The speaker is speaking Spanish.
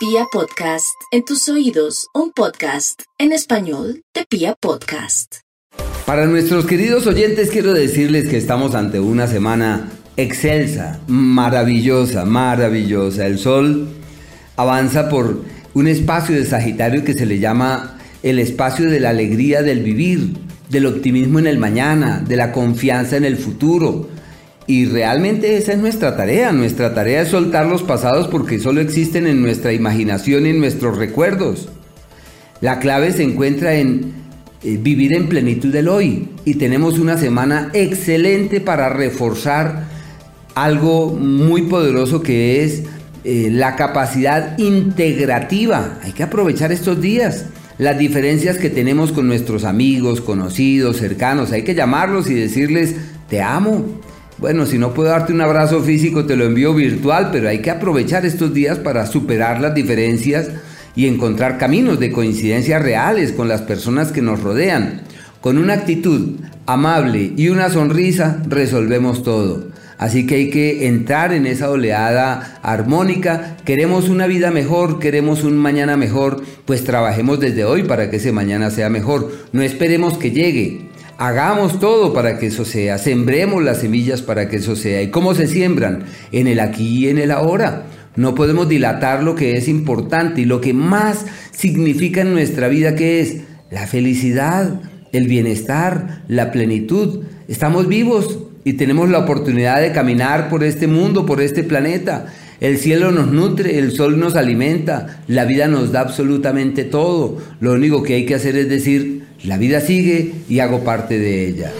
Pia Podcast, en tus oídos, un podcast en español de Pia Podcast. Para nuestros queridos oyentes quiero decirles que estamos ante una semana excelsa, maravillosa, maravillosa. El sol avanza por un espacio de Sagitario que se le llama el espacio de la alegría del vivir, del optimismo en el mañana, de la confianza en el futuro y realmente esa es nuestra tarea. Nuestra tarea es soltar los pasados porque solo existen en nuestra imaginación y en nuestros recuerdos. La clave se encuentra en eh, vivir en plenitud del hoy. Y tenemos una semana excelente para reforzar algo muy poderoso que es eh, la capacidad integrativa. Hay que aprovechar estos días. Las diferencias que tenemos con nuestros amigos, conocidos, cercanos, hay que llamarlos y decirles, te amo, bueno, si no puedo darte un abrazo físico, te lo envío virtual, pero hay que aprovechar estos días para superar las diferencias y encontrar caminos de coincidencia reales con las personas que nos rodean. Con una actitud amable y una sonrisa resolvemos todo. Así que hay que entrar en esa oleada armónica. Queremos una vida mejor, queremos un mañana mejor, pues trabajemos desde hoy para que ese mañana sea mejor. No esperemos que llegue. Hagamos todo para que eso sea, sembremos las semillas para que eso sea. ¿Y cómo se siembran? En el aquí y en el ahora. No podemos dilatar lo que es importante y lo que más significa en nuestra vida, que es la felicidad, el bienestar, la plenitud. Estamos vivos y tenemos la oportunidad de caminar por este mundo, por este planeta. El cielo nos nutre, el sol nos alimenta, la vida nos da absolutamente todo. Lo único que hay que hacer es decir, la vida sigue y hago parte de ella.